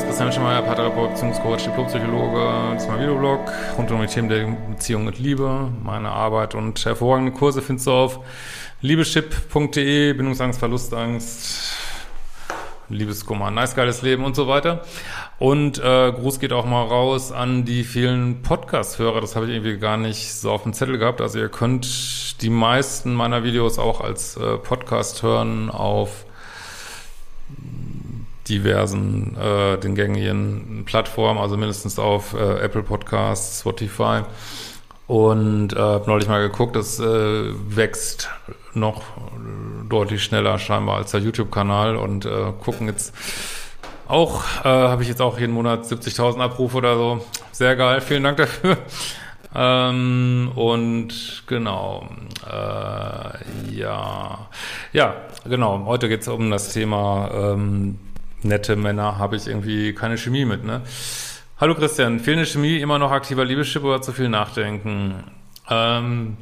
ist Christian Mitschmeier, Paartherapeut, Beziehungscoach, Diplompsychologe. Das ist mein Videoblog rund um die Themen der Beziehung und Liebe. Meine Arbeit und hervorragende Kurse findest du auf liebeschip.de, Bindungsangst, Verlustangst, Liebeskummer, nice geiles Leben und so weiter. Und äh, Gruß geht auch mal raus an die vielen Podcast-Hörer. Das habe ich irgendwie gar nicht so auf dem Zettel gehabt. Also ihr könnt die meisten meiner Videos auch als äh, Podcast hören auf diversen, äh, den gängigen Plattformen, also mindestens auf äh, Apple Podcasts, Spotify. Und äh, habe neulich mal geguckt, es äh, wächst noch deutlich schneller scheinbar als der YouTube-Kanal und äh, gucken jetzt auch, äh, habe ich jetzt auch jeden Monat 70.000 Abrufe oder so. Sehr geil, vielen Dank dafür. Ähm, und genau, äh, ja, ja, genau. Heute geht es um das Thema ähm, nette Männer habe ich irgendwie keine Chemie mit, ne? Hallo Christian, fehlende Chemie, immer noch aktiver Liebeschip oder zu viel Nachdenken? Ähm,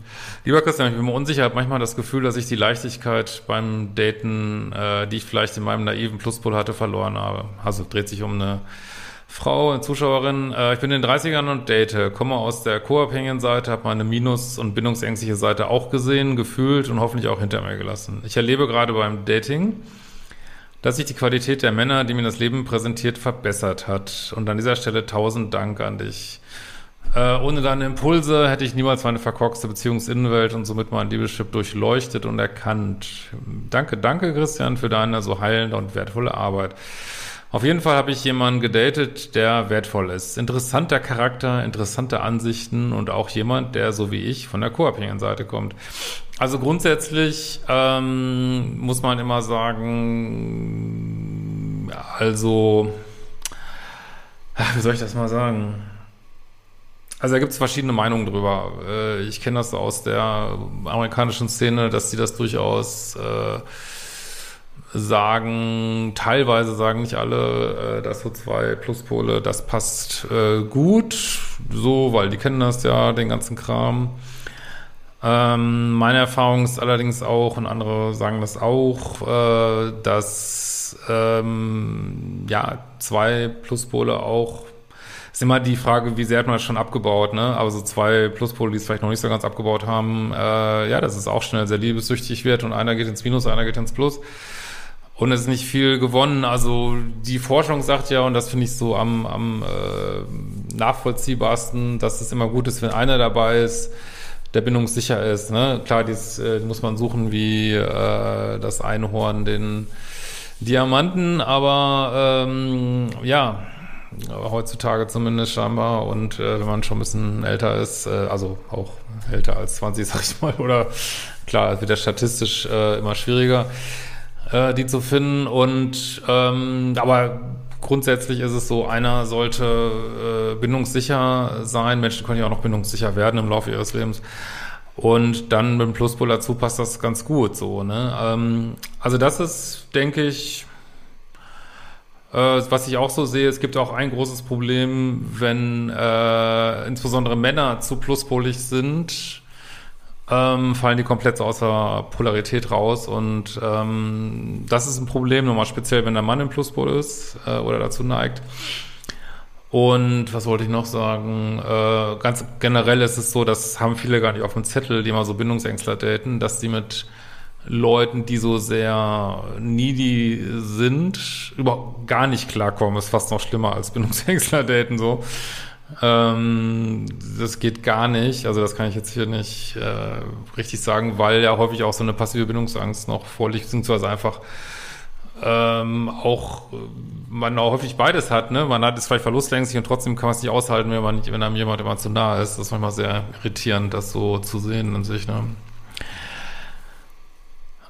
lieber Christian, ich bin mir unsicher, habe manchmal das Gefühl, dass ich die Leichtigkeit beim Daten, äh, die ich vielleicht in meinem naiven Pluspol hatte, verloren habe. Also dreht sich um eine Frau, eine Zuschauerin. Äh, ich bin in den 30ern und date, komme aus der co-abhängigen Seite, habe meine Minus- und bindungsängstliche Seite auch gesehen, gefühlt und hoffentlich auch hinter mir gelassen. Ich erlebe gerade beim Dating, dass sich die Qualität der Männer, die mir das Leben präsentiert, verbessert hat. Und an dieser Stelle tausend Dank an dich. Äh, ohne deine Impulse hätte ich niemals meine verkorkste Beziehungsinnenwelt und somit mein Liebeschip durchleuchtet und erkannt. Danke, danke Christian für deine so heilende und wertvolle Arbeit. Auf jeden Fall habe ich jemanden gedatet, der wertvoll ist. Interessanter Charakter, interessante Ansichten und auch jemand, der so wie ich von der co-abhängigen Seite kommt. Also grundsätzlich ähm, muss man immer sagen, also, wie soll ich das mal sagen? Also da gibt es verschiedene Meinungen drüber. Äh, ich kenne das aus der amerikanischen Szene, dass sie das durchaus äh, sagen, teilweise sagen nicht alle, äh, dass so zwei Pluspole, das passt äh, gut, so, weil die kennen das ja, den ganzen Kram. Ähm, meine Erfahrung ist allerdings auch, und andere sagen das auch, äh, dass ähm, ja zwei Pluspole auch ist immer die Frage, wie sehr hat man das schon abgebaut, ne? Aber so zwei Pluspole, die es vielleicht noch nicht so ganz abgebaut haben, äh, ja, dass es auch schnell sehr liebessüchtig wird und einer geht ins Minus, einer geht ins Plus. Und es ist nicht viel gewonnen. Also die Forschung sagt ja, und das finde ich so am, am äh, nachvollziehbarsten, dass es immer gut ist, wenn einer dabei ist, der bindungssicher ist. Ne? Klar, dies äh, muss man suchen wie äh, das Einhorn, den Diamanten, aber ähm, ja, heutzutage zumindest scheinbar. Und äh, wenn man schon ein bisschen älter ist, äh, also auch älter als 20, sag ich mal, oder klar, wird ja statistisch äh, immer schwieriger äh, die zu finden. Und ähm, aber grundsätzlich ist es so, einer sollte äh, bindungssicher sein. Menschen können ja auch noch bindungssicher werden im Laufe ihres Lebens. Und dann mit dem Pluspol dazu passt das ganz gut so. Ne? Ähm, also das ist, denke ich, äh, was ich auch so sehe, es gibt auch ein großes Problem, wenn äh, insbesondere Männer zu pluspolig sind ähm, fallen die komplett außer Polarität raus. Und ähm, das ist ein Problem, nochmal speziell, wenn der Mann im Pluspol ist äh, oder dazu neigt. Und was wollte ich noch sagen? Äh, ganz generell ist es so, das haben viele gar nicht auf dem Zettel, die mal so Bindungsängstler daten, dass die mit Leuten, die so sehr needy sind, überhaupt gar nicht klarkommen. Ist fast noch schlimmer als Bindungsängstler daten so. Ähm, das geht gar nicht. Also das kann ich jetzt hier nicht äh, richtig sagen, weil ja häufig auch so eine passive Bindungsangst noch vorliegt, beziehungsweise einfach ähm, auch man auch häufig beides hat, ne? Man hat es vielleicht verlustängstlich und trotzdem kann man es nicht aushalten, wenn man nicht, wenn einem jemand immer zu nah ist. Das ist manchmal sehr irritierend, das so zu sehen in sich, ne?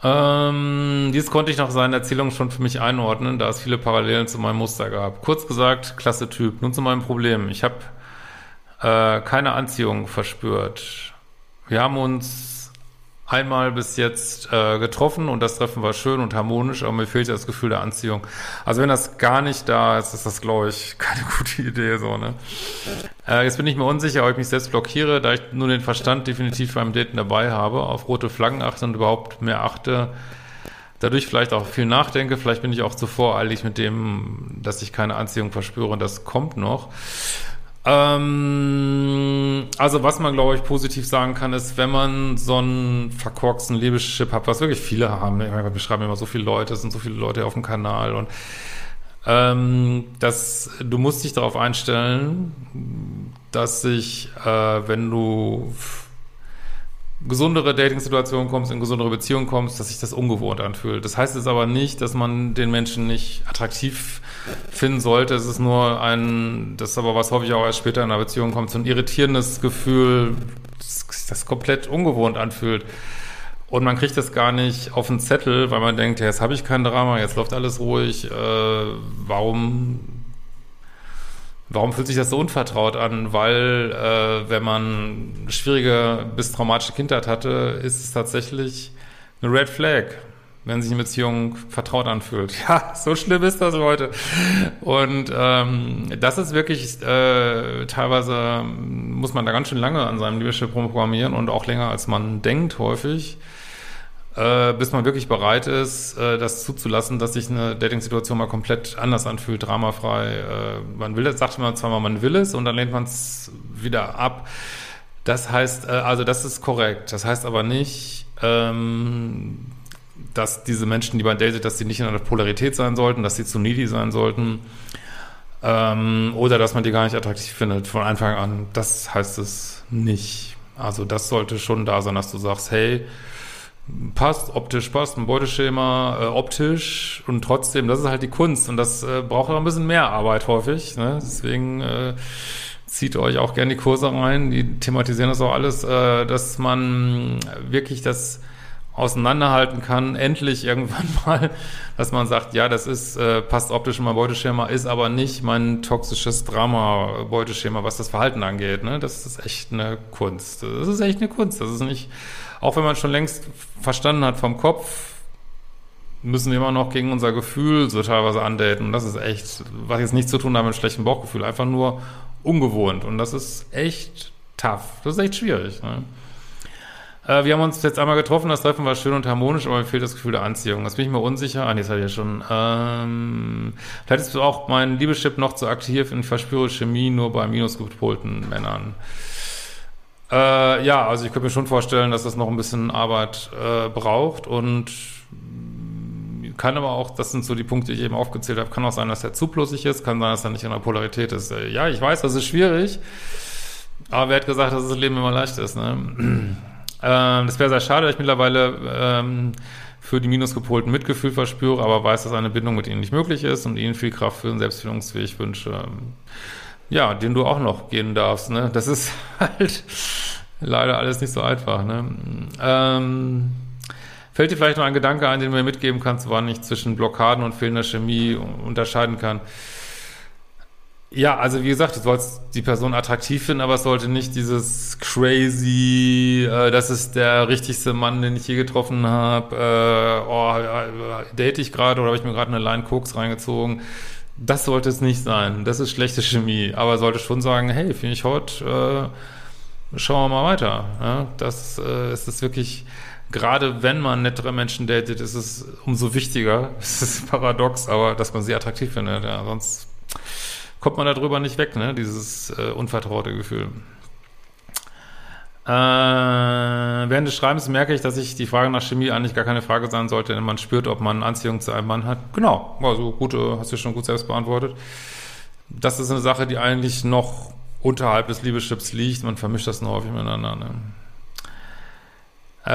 Ähm, dies konnte ich nach seinen Erzählungen schon für mich einordnen, da es viele Parallelen zu meinem Muster gab. Kurz gesagt, klasse Typ. Nun zu meinem Problem. Ich habe äh, keine Anziehung verspürt. Wir haben uns einmal bis jetzt äh, getroffen und das Treffen war schön und harmonisch, aber mir fehlt das Gefühl der Anziehung. Also wenn das gar nicht da ist, ist das, glaube ich, keine gute Idee. so ne. Äh, jetzt bin ich mir unsicher, ob ich mich selbst blockiere, da ich nur den Verstand definitiv beim Daten dabei habe, auf rote Flaggen achte und überhaupt mehr achte, dadurch vielleicht auch viel nachdenke. Vielleicht bin ich auch zu voreilig mit dem, dass ich keine Anziehung verspüre. Das kommt noch. Ähm, also was man, glaube ich, positiv sagen kann, ist, wenn man so einen verkorksten Liebeschip hat, was wirklich viele haben. Wir schreiben immer so viele Leute, es sind so viele Leute auf dem Kanal und ähm, dass du musst dich darauf einstellen, dass sich, äh, wenn du gesundere Dating-Situationen kommst, in gesundere Beziehungen kommst, dass sich das ungewohnt anfühlt. Das heißt jetzt aber nicht, dass man den Menschen nicht attraktiv finden sollte. Es ist nur ein, das ist aber was hoffe ich auch erst später in einer Beziehung kommt, so ein irritierendes Gefühl, das, das komplett ungewohnt anfühlt. Und man kriegt das gar nicht auf den Zettel, weil man denkt, ja, jetzt habe ich kein Drama, jetzt läuft alles ruhig. Äh, warum, warum fühlt sich das so unvertraut an? Weil, äh, wenn man schwierige bis traumatische Kindheit hatte, ist es tatsächlich eine Red Flag, wenn sich eine Beziehung vertraut anfühlt. Ja, so schlimm ist das, Leute. Und ähm, das ist wirklich, äh, teilweise muss man da ganz schön lange an seinem Leadership programmieren und auch länger, als man denkt, häufig äh, bis man wirklich bereit ist, äh, das zuzulassen, dass sich eine Dating-Situation mal komplett anders anfühlt, dramafrei. Äh, man will es, sagt man zweimal, man will es und dann lehnt man es wieder ab. Das heißt, äh, also das ist korrekt. Das heißt aber nicht, ähm, dass diese Menschen, die man datet, dass sie nicht in einer Polarität sein sollten, dass sie zu needy sein sollten. Ähm, oder dass man die gar nicht attraktiv findet von Anfang an. Das heißt es nicht. Also das sollte schon da sein, dass du sagst, hey, passt, optisch passt, ein Beuteschema äh, optisch und trotzdem, das ist halt die Kunst und das äh, braucht auch ein bisschen mehr Arbeit häufig. Ne? Deswegen äh, zieht euch auch gerne die Kurse rein, die thematisieren das auch alles, äh, dass man wirklich das auseinanderhalten kann, endlich irgendwann mal, dass man sagt, ja, das ist, äh, passt optisch in mein Beuteschema, ist aber nicht mein toxisches Drama-Beuteschema, was das Verhalten angeht. Ne? Das ist echt eine Kunst. Das ist echt eine Kunst. Das ist nicht, auch wenn man schon längst verstanden hat vom Kopf, müssen wir immer noch gegen unser Gefühl so teilweise andaten. Und das ist echt, was jetzt nichts zu tun hat mit einem schlechten Bauchgefühl, einfach nur ungewohnt. Und das ist echt tough. Das ist echt schwierig. Ne? Äh, wir haben uns jetzt einmal getroffen, das Treffen war schön und harmonisch, aber mir fehlt das Gefühl der Anziehung. Das bin ich mir unsicher. Ah, nee, das hatte ich ja schon. Ähm, vielleicht ist auch mein Liebeschip noch zu aktiv und ich verspüre Chemie nur bei minusgepolten Männern. Äh, ja, also ich könnte mir schon vorstellen, dass das noch ein bisschen Arbeit äh, braucht und kann aber auch, das sind so die Punkte, die ich eben aufgezählt habe, kann auch sein, dass er zu plussig ist, kann sein, dass er nicht in der Polarität ist. Äh, ja, ich weiß, das ist schwierig, aber wer hat gesagt, dass das Leben immer leicht ist, ne? Ähm, das wäre sehr schade, dass ich mittlerweile ähm, für die minusgepolten Mitgefühl verspüre, aber weiß, dass eine Bindung mit ihnen nicht möglich ist und ihnen viel Kraft für den Selbstfindungsweg wünsche. Ja, den du auch noch gehen darfst, ne? Das ist halt leider alles nicht so einfach, ne? Ähm, fällt dir vielleicht noch ein Gedanke ein, den du mir mitgeben kannst, wann ich zwischen Blockaden und fehlender Chemie unterscheiden kann? Ja, also wie gesagt, du sollst die Person attraktiv finden, aber es sollte nicht dieses crazy, äh, das ist der richtigste Mann, den ich je getroffen habe, äh, oh, äh, date ich gerade oder habe ich mir gerade eine Line Koks reingezogen. Das sollte es nicht sein. Das ist schlechte Chemie. Aber sollte schon sagen, hey, finde ich hot, äh, schauen wir mal weiter. Ja, das äh, ist es wirklich, gerade wenn man nettere Menschen datet, ist es umso wichtiger. Es ist paradox, aber dass man sie attraktiv findet. Ja, sonst kommt man darüber nicht weg, ne? Dieses äh, unvertraute Gefühl. Äh, während des Schreibens merke ich, dass ich die Frage nach Chemie eigentlich gar keine Frage sein sollte, denn man spürt, ob man Anziehung zu einem Mann hat. Genau, also gut, hast du schon gut selbst beantwortet. Das ist eine Sache, die eigentlich noch unterhalb des Liebeschips liegt. Man vermischt das nur häufig miteinander. Ne? Äh,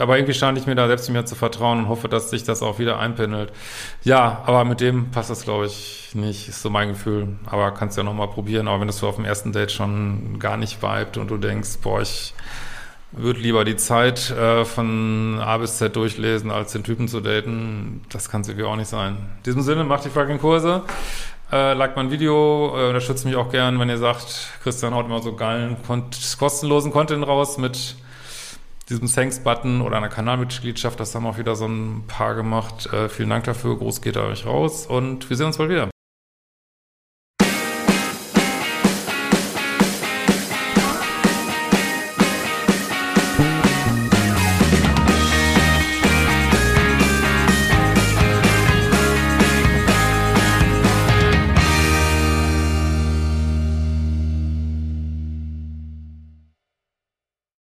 aber irgendwie stand ich mir da selbst mir zu vertrauen und hoffe, dass sich das auch wieder einpendelt. Ja, aber mit dem passt das, glaube ich, nicht, ist so mein Gefühl. Aber kannst ja nochmal probieren. Aber wenn das so auf dem ersten Date schon gar nicht vibet und du denkst, boah, ich würde lieber die Zeit äh, von A bis Z durchlesen, als den Typen zu daten, das kann es irgendwie auch nicht sein. In diesem Sinne, macht die fucking Kurse. Äh, like mein Video, äh, unterstützt mich auch gern, wenn ihr sagt, Christian haut immer so geilen, kostenlosen Content raus mit diesem Thanks-Button oder einer Kanalmitgliedschaft. Das haben auch wieder so ein paar gemacht. Äh, vielen Dank dafür. Groß geht euch raus und wir sehen uns bald wieder.